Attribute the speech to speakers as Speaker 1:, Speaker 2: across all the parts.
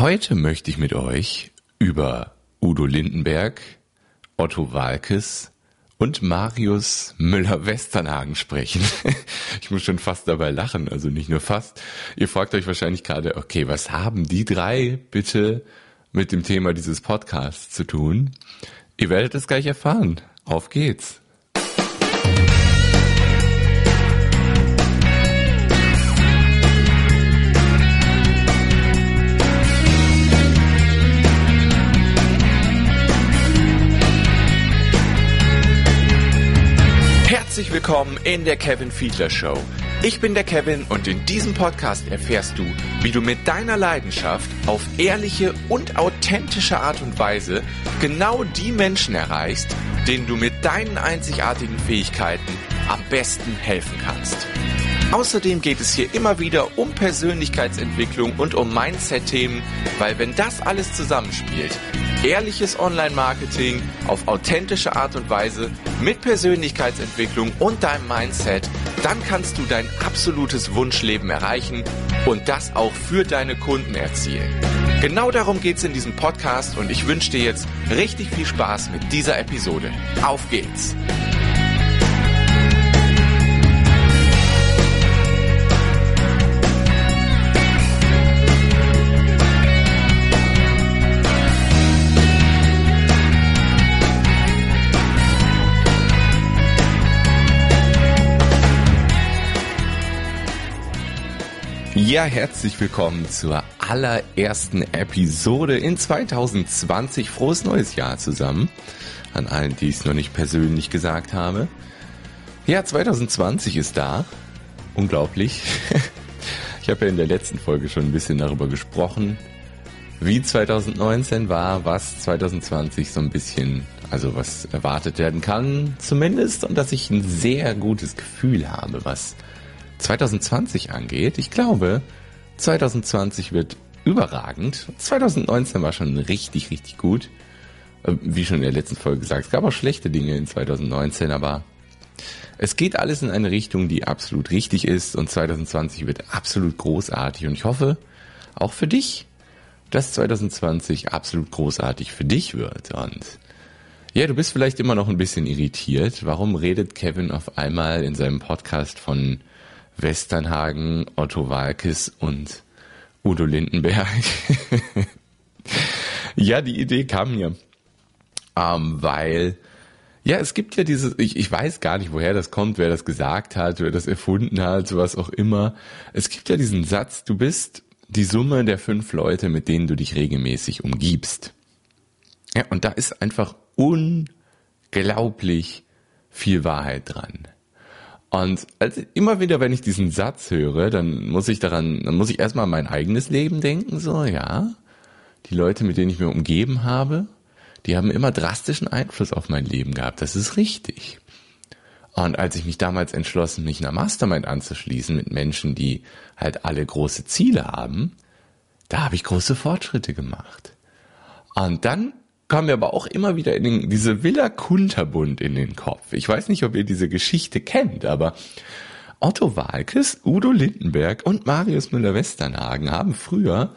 Speaker 1: Heute möchte ich mit euch über Udo Lindenberg, Otto Walkes und Marius Müller-Westernhagen sprechen. ich muss schon fast dabei lachen, also nicht nur fast. Ihr fragt euch wahrscheinlich gerade, okay, was haben die drei bitte mit dem Thema dieses Podcasts zu tun? Ihr werdet es gleich erfahren. Auf geht's. Herzlich willkommen in der Kevin Fiedler Show. Ich bin der Kevin und in diesem Podcast erfährst du, wie du mit deiner Leidenschaft auf ehrliche und authentische Art und Weise genau die Menschen erreichst, denen du mit deinen einzigartigen Fähigkeiten am besten helfen kannst. Außerdem geht es hier immer wieder um Persönlichkeitsentwicklung und um Mindset-Themen, weil wenn das alles zusammenspielt, ehrliches Online-Marketing auf authentische Art und Weise mit Persönlichkeitsentwicklung und deinem Mindset, dann kannst du dein absolutes Wunschleben erreichen und das auch für deine Kunden erzielen. Genau darum geht es in diesem Podcast und ich wünsche dir jetzt richtig viel Spaß mit dieser Episode. Auf geht's! Ja, herzlich willkommen zur allerersten Episode in 2020. Frohes neues Jahr zusammen. An allen, die es noch nicht persönlich gesagt habe. Ja, 2020 ist da. Unglaublich. Ich habe ja in der letzten Folge schon ein bisschen darüber gesprochen, wie 2019 war, was 2020 so ein bisschen, also was erwartet werden kann zumindest und dass ich ein sehr gutes Gefühl habe, was 2020 angeht, ich glaube, 2020 wird überragend. 2019 war schon richtig, richtig gut. Ähm, wie schon in der letzten Folge gesagt, es gab auch schlechte Dinge in 2019, aber es geht alles in eine Richtung, die absolut richtig ist und 2020 wird absolut großartig und ich hoffe, auch für dich, dass 2020 absolut großartig für dich wird und ja, du bist vielleicht immer noch ein bisschen irritiert. Warum redet Kevin auf einmal in seinem Podcast von Westernhagen, Otto Walkes und Udo Lindenberg. ja, die Idee kam mir, ähm, weil ja, es gibt ja dieses, ich, ich weiß gar nicht, woher das kommt, wer das gesagt hat, wer das erfunden hat, was auch immer. Es gibt ja diesen Satz, du bist die Summe der fünf Leute, mit denen du dich regelmäßig umgibst. Ja, und da ist einfach unglaublich viel Wahrheit dran. Und also immer wieder, wenn ich diesen Satz höre, dann muss ich daran, dann muss ich erstmal an mein eigenes Leben denken, so, ja. Die Leute, mit denen ich mir umgeben habe, die haben immer drastischen Einfluss auf mein Leben gehabt. Das ist richtig. Und als ich mich damals entschlossen, mich einer Mastermind anzuschließen mit Menschen, die halt alle große Ziele haben, da habe ich große Fortschritte gemacht. Und dann kam mir aber auch immer wieder in den, diese Villa Kunterbund in den Kopf. Ich weiß nicht, ob ihr diese Geschichte kennt, aber Otto Walkes, Udo Lindenberg und Marius Müller-Westernhagen haben früher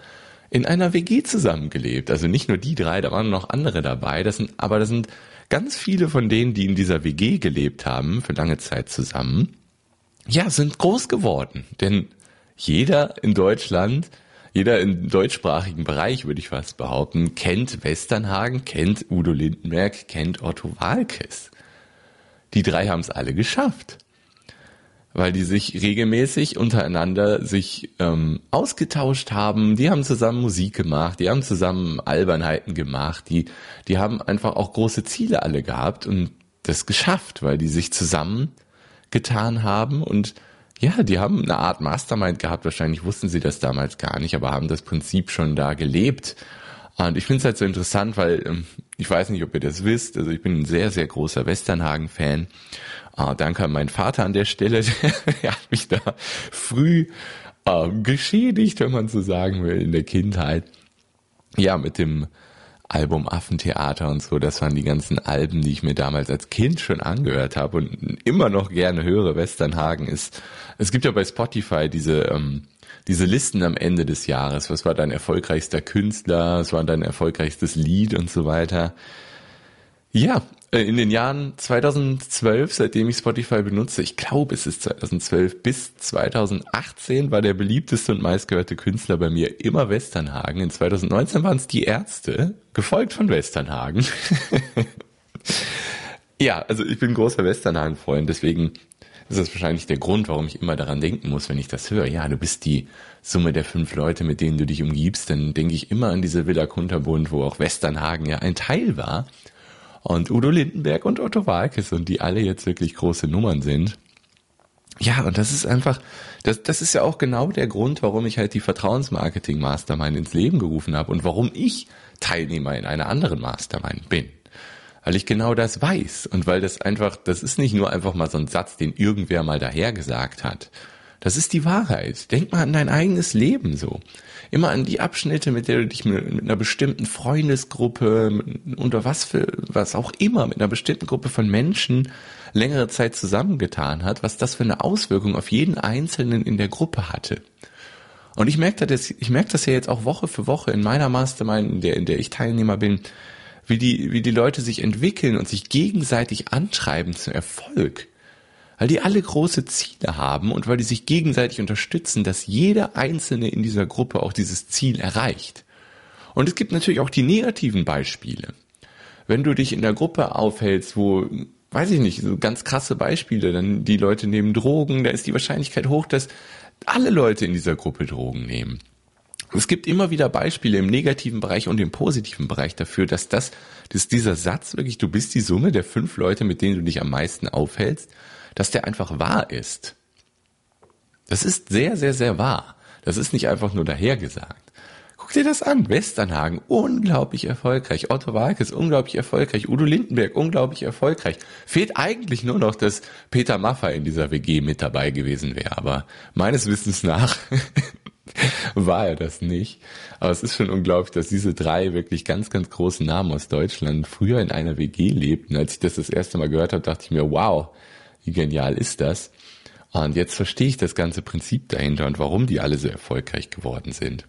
Speaker 1: in einer WG zusammengelebt. Also nicht nur die drei, da waren noch andere dabei. Das sind, aber das sind ganz viele von denen, die in dieser WG gelebt haben, für lange Zeit zusammen. Ja, sind groß geworden. Denn jeder in Deutschland jeder im deutschsprachigen Bereich, würde ich fast behaupten, kennt Westernhagen, kennt Udo Lindenberg, kennt Otto Walkes. Die drei haben es alle geschafft, weil die sich regelmäßig untereinander sich ähm, ausgetauscht haben. Die haben zusammen Musik gemacht, die haben zusammen Albernheiten gemacht, die die haben einfach auch große Ziele alle gehabt und das geschafft, weil die sich zusammen getan haben und ja, die haben eine Art Mastermind gehabt. Wahrscheinlich wussten sie das damals gar nicht, aber haben das Prinzip schon da gelebt. Und ich finde es halt so interessant, weil ähm, ich weiß nicht, ob ihr das wisst. Also ich bin ein sehr, sehr großer Westernhagen-Fan. Äh, danke an meinen Vater an der Stelle. er hat mich da früh äh, geschädigt, wenn man so sagen will, in der Kindheit. Ja, mit dem Album Affentheater und so, das waren die ganzen Alben, die ich mir damals als Kind schon angehört habe und immer noch gerne höre. Westernhagen ist, es gibt ja bei Spotify diese, ähm, diese Listen am Ende des Jahres. Was war dein erfolgreichster Künstler? Was war dein erfolgreichstes Lied und so weiter? Ja, in den Jahren 2012, seitdem ich Spotify benutze, ich glaube es ist 2012 bis 2018 war der beliebteste und meistgehörte Künstler bei mir immer Westernhagen. In 2019 waren es die Ärzte, gefolgt von Westernhagen. ja, also ich bin großer Westernhagen-Freund, deswegen ist das wahrscheinlich der Grund, warum ich immer daran denken muss, wenn ich das höre. Ja, du bist die Summe der fünf Leute, mit denen du dich umgibst, dann denke ich immer an diese Villa Kunterbund, wo auch Westernhagen ja ein Teil war und Udo Lindenberg und Otto Walkes und die alle jetzt wirklich große Nummern sind. Ja, und das ist einfach, das, das ist ja auch genau der Grund, warum ich halt die Vertrauensmarketing Mastermind ins Leben gerufen habe und warum ich Teilnehmer in einer anderen Mastermind bin. Weil ich genau das weiß und weil das einfach, das ist nicht nur einfach mal so ein Satz, den irgendwer mal dahergesagt hat. Das ist die Wahrheit. Denk mal an dein eigenes Leben so immer an die Abschnitte, mit der du dich mit, mit einer bestimmten Freundesgruppe, unter was für, was auch immer, mit einer bestimmten Gruppe von Menschen längere Zeit zusammengetan hat, was das für eine Auswirkung auf jeden Einzelnen in der Gruppe hatte. Und ich merke das, ich merke das ja jetzt auch Woche für Woche in meiner Mastermind, in der, in der ich Teilnehmer bin, wie die, wie die Leute sich entwickeln und sich gegenseitig antreiben zum Erfolg weil die alle große Ziele haben und weil die sich gegenseitig unterstützen, dass jeder Einzelne in dieser Gruppe auch dieses Ziel erreicht. Und es gibt natürlich auch die negativen Beispiele. Wenn du dich in der Gruppe aufhältst, wo, weiß ich nicht, so ganz krasse Beispiele, dann die Leute nehmen Drogen, da ist die Wahrscheinlichkeit hoch, dass alle Leute in dieser Gruppe Drogen nehmen. Es gibt immer wieder Beispiele im negativen Bereich und im positiven Bereich dafür, dass das, dass dieser Satz wirklich, du bist die Summe der fünf Leute, mit denen du dich am meisten aufhältst, dass der einfach wahr ist. Das ist sehr, sehr, sehr wahr. Das ist nicht einfach nur dahergesagt. Guck dir das an. Westernhagen, unglaublich erfolgreich. Otto Walkes, unglaublich erfolgreich. Udo Lindenberg, unglaublich erfolgreich. Fehlt eigentlich nur noch, dass Peter Maffay in dieser WG mit dabei gewesen wäre. Aber meines Wissens nach war er das nicht. Aber es ist schon unglaublich, dass diese drei wirklich ganz, ganz großen Namen aus Deutschland früher in einer WG lebten. Als ich das das erste Mal gehört habe, dachte ich mir, wow, wie genial ist das? Und jetzt verstehe ich das ganze Prinzip dahinter und warum die alle so erfolgreich geworden sind.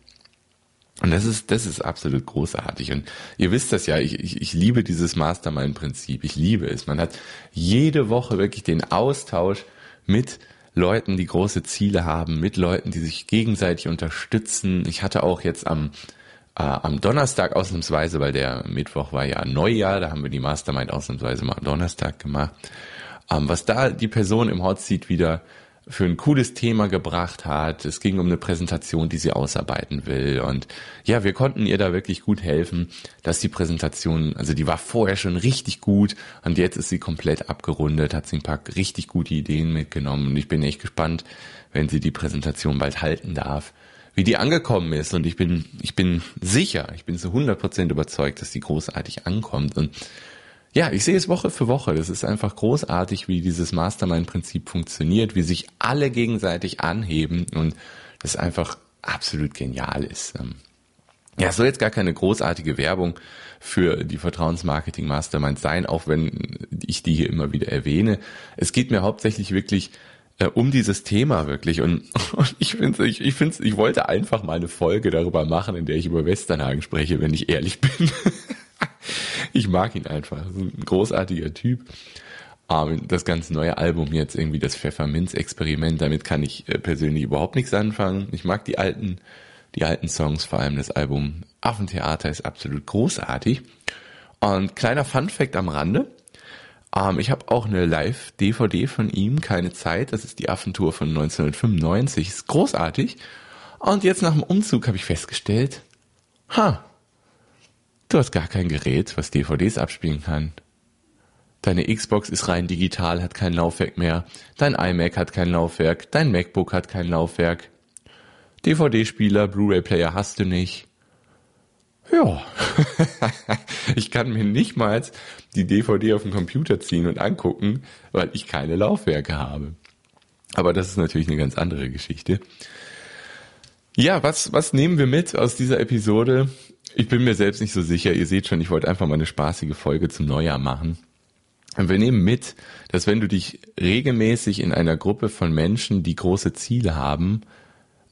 Speaker 1: Und das ist, das ist absolut großartig. Und ihr wisst das ja, ich, ich, ich liebe dieses Mastermind-Prinzip. Ich liebe es. Man hat jede Woche wirklich den Austausch mit Leuten, die große Ziele haben, mit Leuten, die sich gegenseitig unterstützen. Ich hatte auch jetzt am, äh, am Donnerstag ausnahmsweise, weil der Mittwoch war ja Neujahr, da haben wir die Mastermind ausnahmsweise mal am Donnerstag gemacht. Ähm, was da die Person im Hot Seat wieder für ein cooles Thema gebracht hat. Es ging um eine Präsentation, die sie ausarbeiten will. Und ja, wir konnten ihr da wirklich gut helfen, dass die Präsentation, also die war vorher schon richtig gut und jetzt ist sie komplett abgerundet, hat sie ein paar richtig gute Ideen mitgenommen. Und ich bin echt gespannt, wenn sie die Präsentation bald halten darf, wie die angekommen ist. Und ich bin, ich bin sicher, ich bin zu 100 Prozent überzeugt, dass die großartig ankommt. Und ja, ich sehe es Woche für Woche. Das ist einfach großartig, wie dieses Mastermind-Prinzip funktioniert, wie sich alle gegenseitig anheben und das einfach absolut genial ist. Ähm, ja, es soll jetzt gar keine großartige Werbung für die Vertrauensmarketing Mastermind sein, auch wenn ich die hier immer wieder erwähne. Es geht mir hauptsächlich wirklich äh, um dieses Thema wirklich und, und ich finde ich, ich finde ich wollte einfach mal eine Folge darüber machen, in der ich über Westernhagen spreche, wenn ich ehrlich bin. ich mag ihn einfach. Ein großartiger Typ. Das ganz neue Album jetzt irgendwie das Pfefferminz-Experiment, damit kann ich äh, persönlich überhaupt nichts anfangen. Ich mag die alten, die alten Songs, vor allem das Album Affentheater ist absolut großartig. Und kleiner Fun-Fact am Rande. Ähm, ich habe auch eine Live-DVD von ihm, keine Zeit. Das ist die Affentour von 1995. Ist großartig. Und jetzt nach dem Umzug habe ich festgestellt, ha, Du hast gar kein Gerät, was DVDs abspielen kann. Deine Xbox ist rein digital, hat kein Laufwerk mehr. Dein iMac hat kein Laufwerk. Dein MacBook hat kein Laufwerk. DVD-Spieler, Blu-ray-Player hast du nicht. Ja, ich kann mir nicht mal die DVD auf den Computer ziehen und angucken, weil ich keine Laufwerke habe. Aber das ist natürlich eine ganz andere Geschichte. Ja, was, was nehmen wir mit aus dieser Episode? Ich bin mir selbst nicht so sicher. Ihr seht schon, ich wollte einfach mal eine spaßige Folge zum Neujahr machen. Und wir nehmen mit, dass wenn du dich regelmäßig in einer Gruppe von Menschen, die große Ziele haben,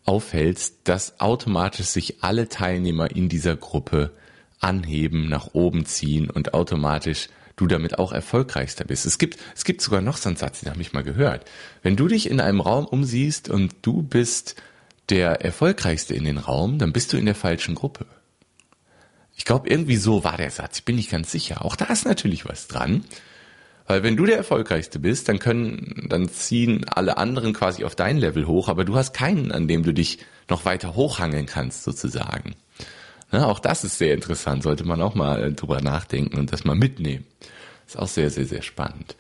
Speaker 1: aufhältst, dass automatisch sich alle Teilnehmer in dieser Gruppe anheben, nach oben ziehen und automatisch du damit auch erfolgreichster bist. Es gibt, es gibt sogar noch so einen Satz, den habe ich mal gehört. Wenn du dich in einem Raum umsiehst und du bist der erfolgreichste in den Raum, dann bist du in der falschen Gruppe. Ich glaube, irgendwie so war der Satz. Ich bin nicht ganz sicher. Auch da ist natürlich was dran. Weil wenn du der Erfolgreichste bist, dann können, dann ziehen alle anderen quasi auf dein Level hoch, aber du hast keinen, an dem du dich noch weiter hochhangeln kannst, sozusagen. Ja, auch das ist sehr interessant, sollte man auch mal äh, drüber nachdenken und das mal mitnehmen. Ist auch sehr, sehr, sehr spannend.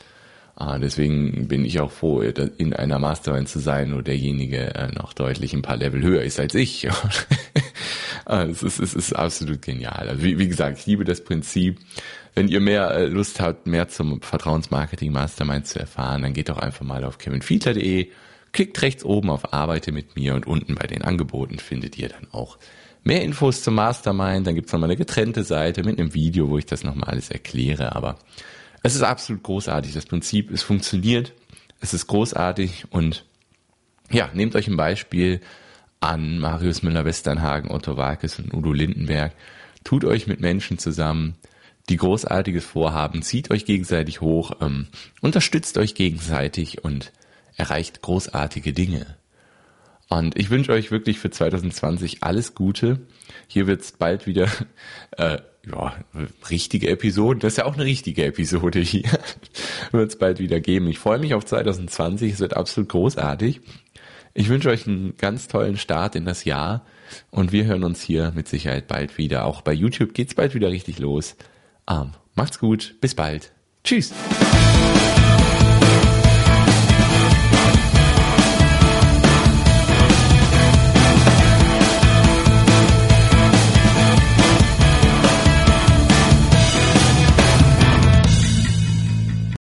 Speaker 1: Ah, deswegen bin ich auch froh, in einer Mastermind zu sein, wo derjenige äh, noch deutlich ein paar Level höher ist als ich. Ah, es, ist, es ist absolut genial. Also wie, wie gesagt, ich liebe das Prinzip. Wenn ihr mehr äh, Lust habt, mehr zum Vertrauensmarketing Mastermind zu erfahren, dann geht doch einfach mal auf kevinfiedler.de, klickt rechts oben auf Arbeite mit mir und unten bei den Angeboten findet ihr dann auch mehr Infos zum Mastermind. Dann gibt's nochmal eine getrennte Seite mit einem Video, wo ich das nochmal alles erkläre. Aber es ist absolut großartig. Das Prinzip, es funktioniert. Es ist großartig und ja, nehmt euch ein Beispiel an Marius Müller-Westernhagen, Otto Walkes und Udo Lindenberg. Tut euch mit Menschen zusammen, die großartiges vorhaben, zieht euch gegenseitig hoch, ähm, unterstützt euch gegenseitig und erreicht großartige Dinge. Und ich wünsche euch wirklich für 2020 alles Gute. Hier wird's bald wieder äh, ja, richtige Episoden. Das ist ja auch eine richtige Episode hier. wird's bald wieder geben. Ich freue mich auf 2020. Es wird absolut großartig. Ich wünsche euch einen ganz tollen Start in das Jahr und wir hören uns hier mit Sicherheit bald wieder. Auch bei YouTube geht's bald wieder richtig los. Ähm, macht's gut, bis bald. Tschüss.